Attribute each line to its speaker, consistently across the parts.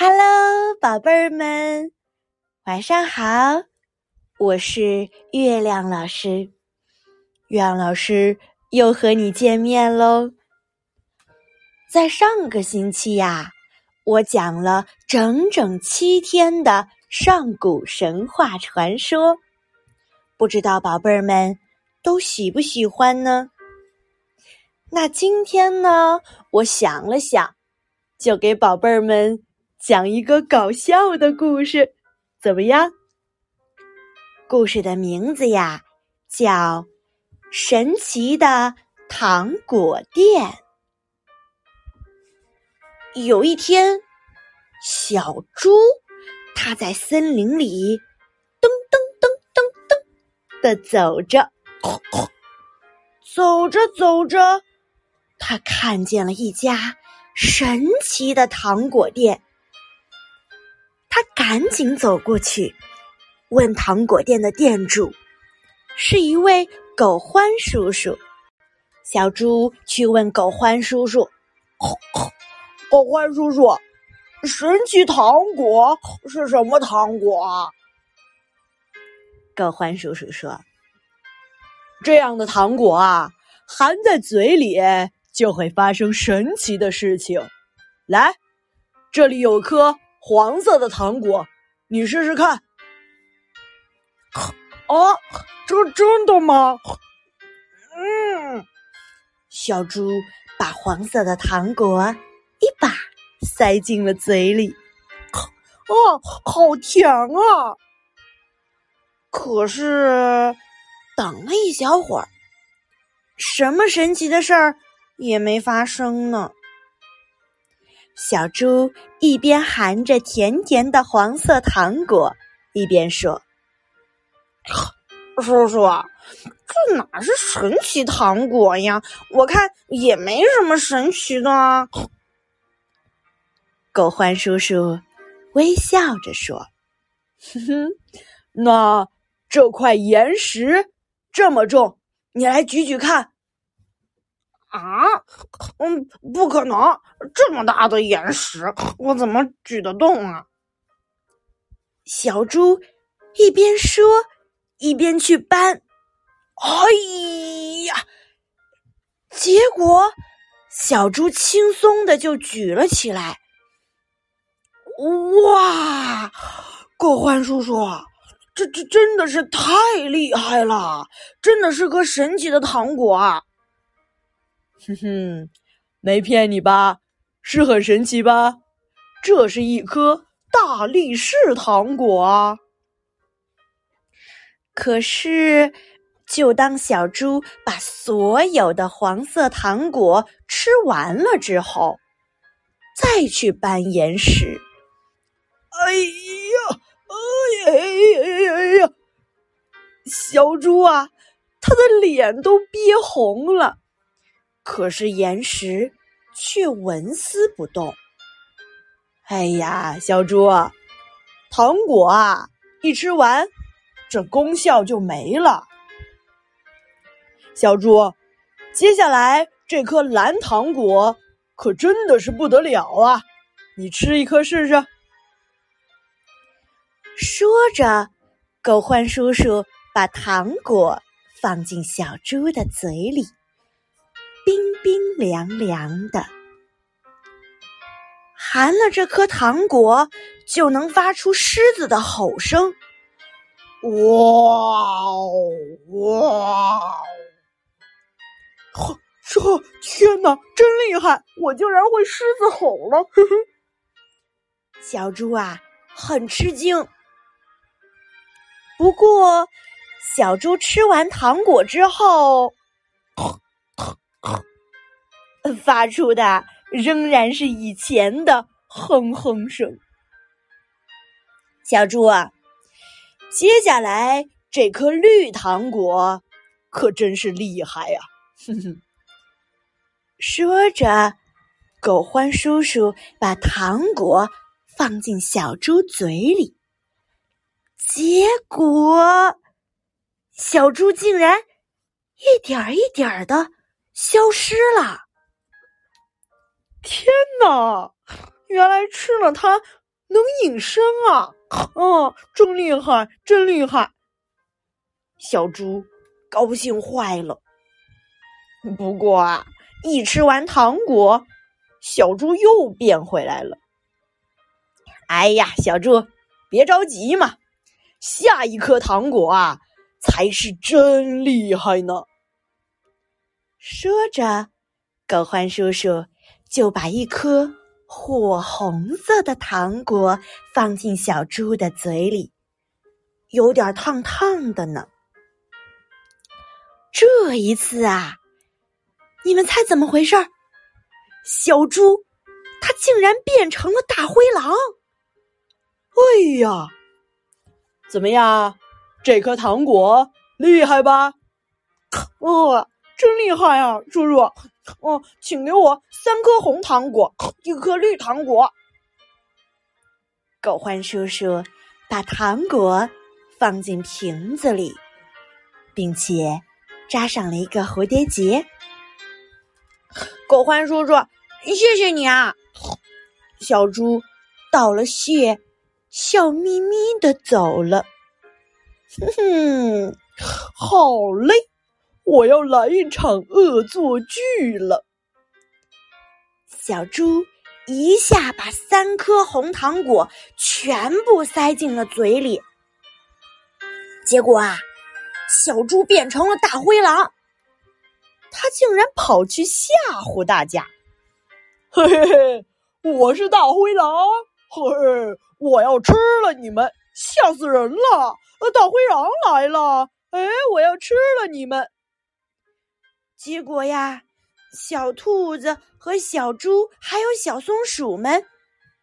Speaker 1: Hello，宝贝儿们，晚上好！我是月亮老师，月亮老师又和你见面喽。在上个星期呀，我讲了整整七天的上古神话传说，不知道宝贝儿们都喜不喜欢呢？那今天呢，我想了想，就给宝贝儿们。讲一个搞笑的故事，怎么样？故事的名字呀，叫《神奇的糖果店》。有一天，小猪它在森林里噔噔噔噔噔的走着，走着走着，它看见了一家神奇的糖果店。他赶紧走过去，问糖果店的店主：“是一位狗欢叔叔。”小猪去问狗欢叔叔：“
Speaker 2: 狗欢叔叔，神奇糖果是什么糖果？”
Speaker 1: 狗欢叔叔说：“
Speaker 2: 这样的糖果啊，含在嘴里就会发生神奇的事情。来，这里有颗。”黄色的糖果，你试试看。啊，这真的吗？
Speaker 1: 嗯，小猪把黄色的糖果一把塞进了嘴里。
Speaker 2: 哦，好甜啊！
Speaker 1: 可是等了一小会儿，什么神奇的事儿也没发生呢。小猪一边含着甜甜的黄色糖果，一边说：“
Speaker 2: 叔叔，这哪是神奇糖果呀？我看也没什么神奇的。”
Speaker 1: 狗獾叔叔微笑着说：“
Speaker 2: 哼哼，那这块岩石这么重，你来举举看。”啊，嗯，不可能！这么大的岩石，我怎么举得动啊？
Speaker 1: 小猪一边说，一边去搬。哎呀，结果小猪轻松的就举了起来。
Speaker 2: 哇，狗欢叔叔，这这真的是太厉害了！真的是个神奇的糖果啊！哼哼，没骗你吧？是很神奇吧？这是一颗大力士糖果啊！
Speaker 1: 可是，就当小猪把所有的黄色糖果吃完了之后，再去搬岩石，
Speaker 2: 哎呀，哎呀哎呀哎呀！小猪啊，他的脸都憋红了。可是岩石却纹丝不动。哎呀，小猪，糖果啊，一吃完，这功效就没了。小猪，接下来这颗蓝糖果可真的是不得了啊！你吃一颗试试。
Speaker 1: 说着，狗獾叔叔把糖果放进小猪的嘴里。冰冰凉凉的，含了这颗糖果就能发出狮子的吼声。
Speaker 2: 哇哦哇！呵，这天哪，真厉害！我竟然会狮子吼了！呵呵，
Speaker 1: 小猪啊，很吃惊。不过，小猪吃完糖果之后。发出的仍然是以前的哼哼声。小猪啊，接下来这颗绿糖果可真是厉害呀！哼哼。说着，狗欢叔叔把糖果放进小猪嘴里，结果小猪竟然一点儿一点儿的消失了。
Speaker 2: 天哪！原来吃了它能隐身啊！啊，真厉害，真厉害！小猪高兴坏了。不过啊，一吃完糖果，小猪又变回来了。哎呀，小猪，别着急嘛，下一颗糖果啊，才是真厉害呢。
Speaker 1: 说着，狗獾叔叔就把一颗火红色的糖果放进小猪的嘴里，有点烫烫的呢。这一次啊，你们猜怎么回事儿？小猪它竟然变成了大灰狼！
Speaker 2: 哎呀，怎么样？这颗糖果厉害吧？哦。真厉害啊，叔叔！哦，请给我三颗红糖果，一颗绿糖果。
Speaker 1: 狗獾叔叔把糖果放进瓶子里，并且扎上了一个蝴蝶结。
Speaker 2: 狗獾叔叔，谢谢你啊！小猪道了谢，笑眯眯的走了。哼哼，好嘞。我要来一场恶作剧了！
Speaker 1: 小猪一下把三颗红糖果全部塞进了嘴里，结果啊，小猪变成了大灰狼，他竟然跑去吓唬大家！
Speaker 2: 嘿嘿嘿，我是大灰狼，嘿嘿，我要吃了你们，吓死人了！呃大灰狼来了，哎，我要吃了你们！
Speaker 1: 结果呀，小兔子和小猪还有小松鼠们，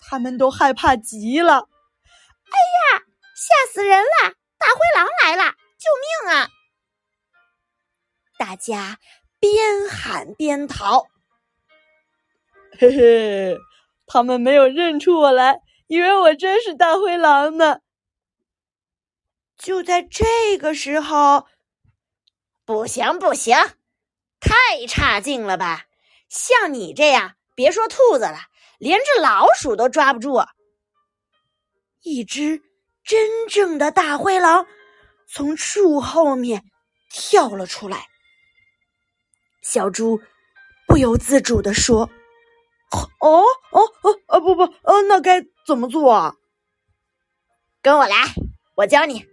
Speaker 1: 他们都害怕极了。哎呀，吓死人了！大灰狼来了，救命啊！大家边喊边逃。
Speaker 2: 嘿嘿，他们没有认出我来，以为我真是大灰狼呢。
Speaker 1: 就在这个时候，不行，不行！太差劲了吧！像你这样，别说兔子了，连只老鼠都抓不住。一只真正的大灰狼从树后面跳了出来。小猪不由自主的说：“
Speaker 2: 哦哦哦哦不不呃，那该怎么做啊？
Speaker 1: 跟我来，我教你。”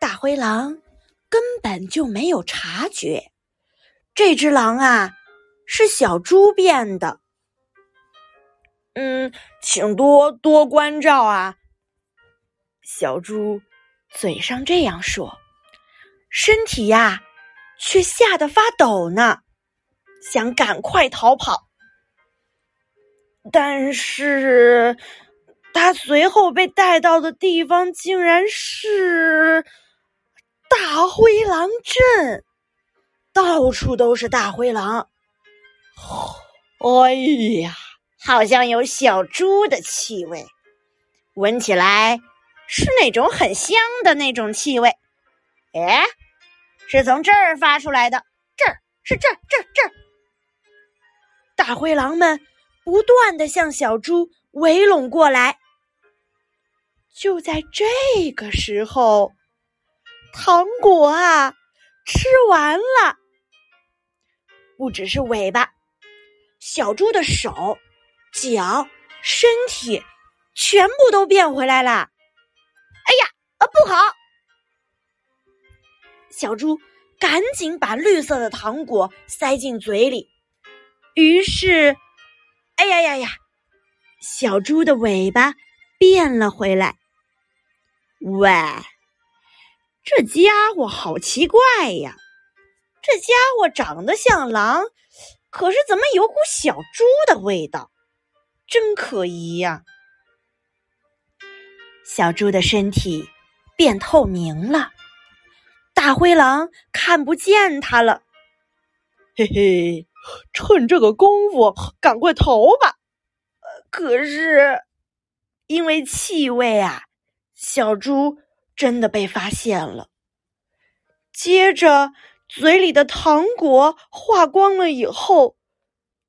Speaker 1: 大灰狼。根本就没有察觉，这只狼啊是小猪变的。
Speaker 2: 嗯，请多多关照啊！小猪嘴上这样说，身体呀却吓得发抖呢，想赶快逃跑。但是，他随后被带到的地方竟然是……大灰狼镇，到处都是大灰狼。哎呀，
Speaker 1: 好像有小猪的气味，闻起来是那种很香的那种气味。哎，是从这儿发出来的，这儿是这儿这儿这儿。大灰狼们不断的向小猪围拢过来。
Speaker 2: 就在这个时候。糖果啊，吃完了。不只是尾巴，小猪的手、脚、身体全部都变回来了。哎呀，啊不好！小猪赶紧把绿色的糖果塞进嘴里。于是，哎呀呀呀，小猪的尾巴变了回来。喂！这家伙好奇怪呀！这家伙长得像狼，可是怎么有股小猪的味道？真可疑呀！
Speaker 1: 小猪的身体变透明了，大灰狼看不见它了。
Speaker 2: 嘿嘿，趁这个功夫赶快逃吧！可是因为气味啊，小猪。真的被发现了。接着，嘴里的糖果化光了以后，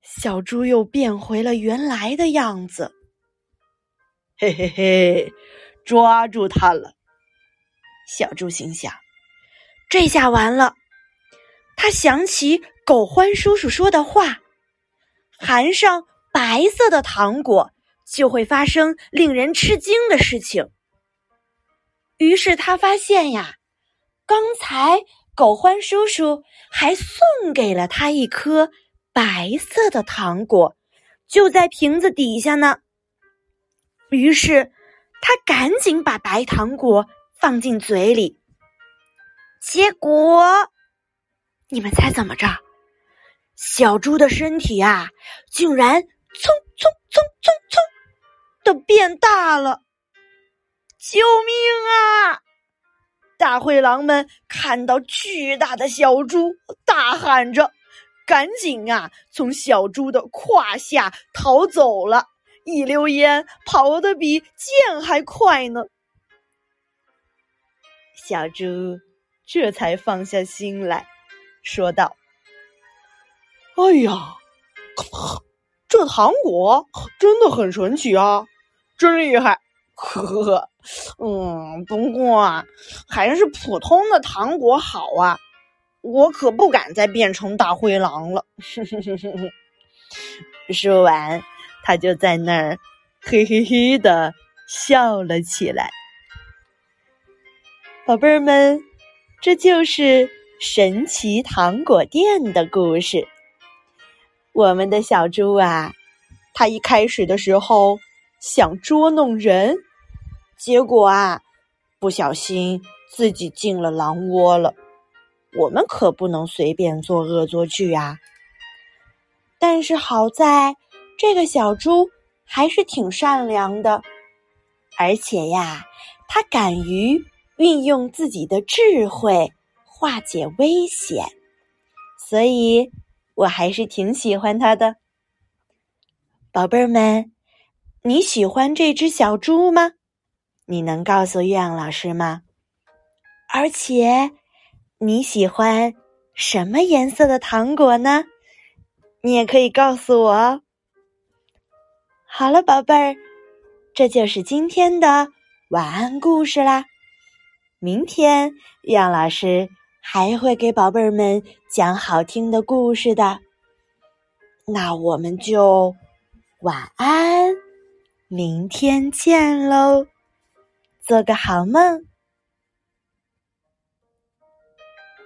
Speaker 2: 小猪又变回了原来的样子。嘿嘿嘿，抓住它了！
Speaker 1: 小猪心想：“这下完了。”他想起狗欢叔叔说的话：“含上白色的糖果，就会发生令人吃惊的事情。”于是他发现呀，刚才狗欢叔叔还送给了他一颗白色的糖果，就在瓶子底下呢。于是他赶紧把白糖果放进嘴里，结果，你们猜怎么着？小猪的身体啊，竟然蹭蹭蹭蹭蹭的变大了。救命啊！大灰狼们看到巨大的小猪，大喊着：“赶紧啊，从小猪的胯下逃走了！一溜烟跑得比箭还快呢。”小猪这才放下心来说道：“
Speaker 2: 哎呀，这糖果真的很神奇啊，真厉害！”呵呵呵，嗯，不过还是普通的糖果好啊，我可不敢再变成大灰狼了。
Speaker 1: 说完，他就在那儿嘿嘿嘿的笑了起来。宝贝儿们，这就是神奇糖果店的故事。我们的小猪啊，它一开始的时候想捉弄人。结果啊，不小心自己进了狼窝了。我们可不能随便做恶作剧啊！但是好在这个小猪还是挺善良的，而且呀，它敢于运用自己的智慧化解危险，所以我还是挺喜欢它的。宝贝儿们，你喜欢这只小猪吗？你能告诉月亮老师吗？而且你喜欢什么颜色的糖果呢？你也可以告诉我。好了，宝贝儿，这就是今天的晚安故事啦。明天月亮老师还会给宝贝儿们讲好听的故事的。那我们就晚安，明天见喽。做个好梦。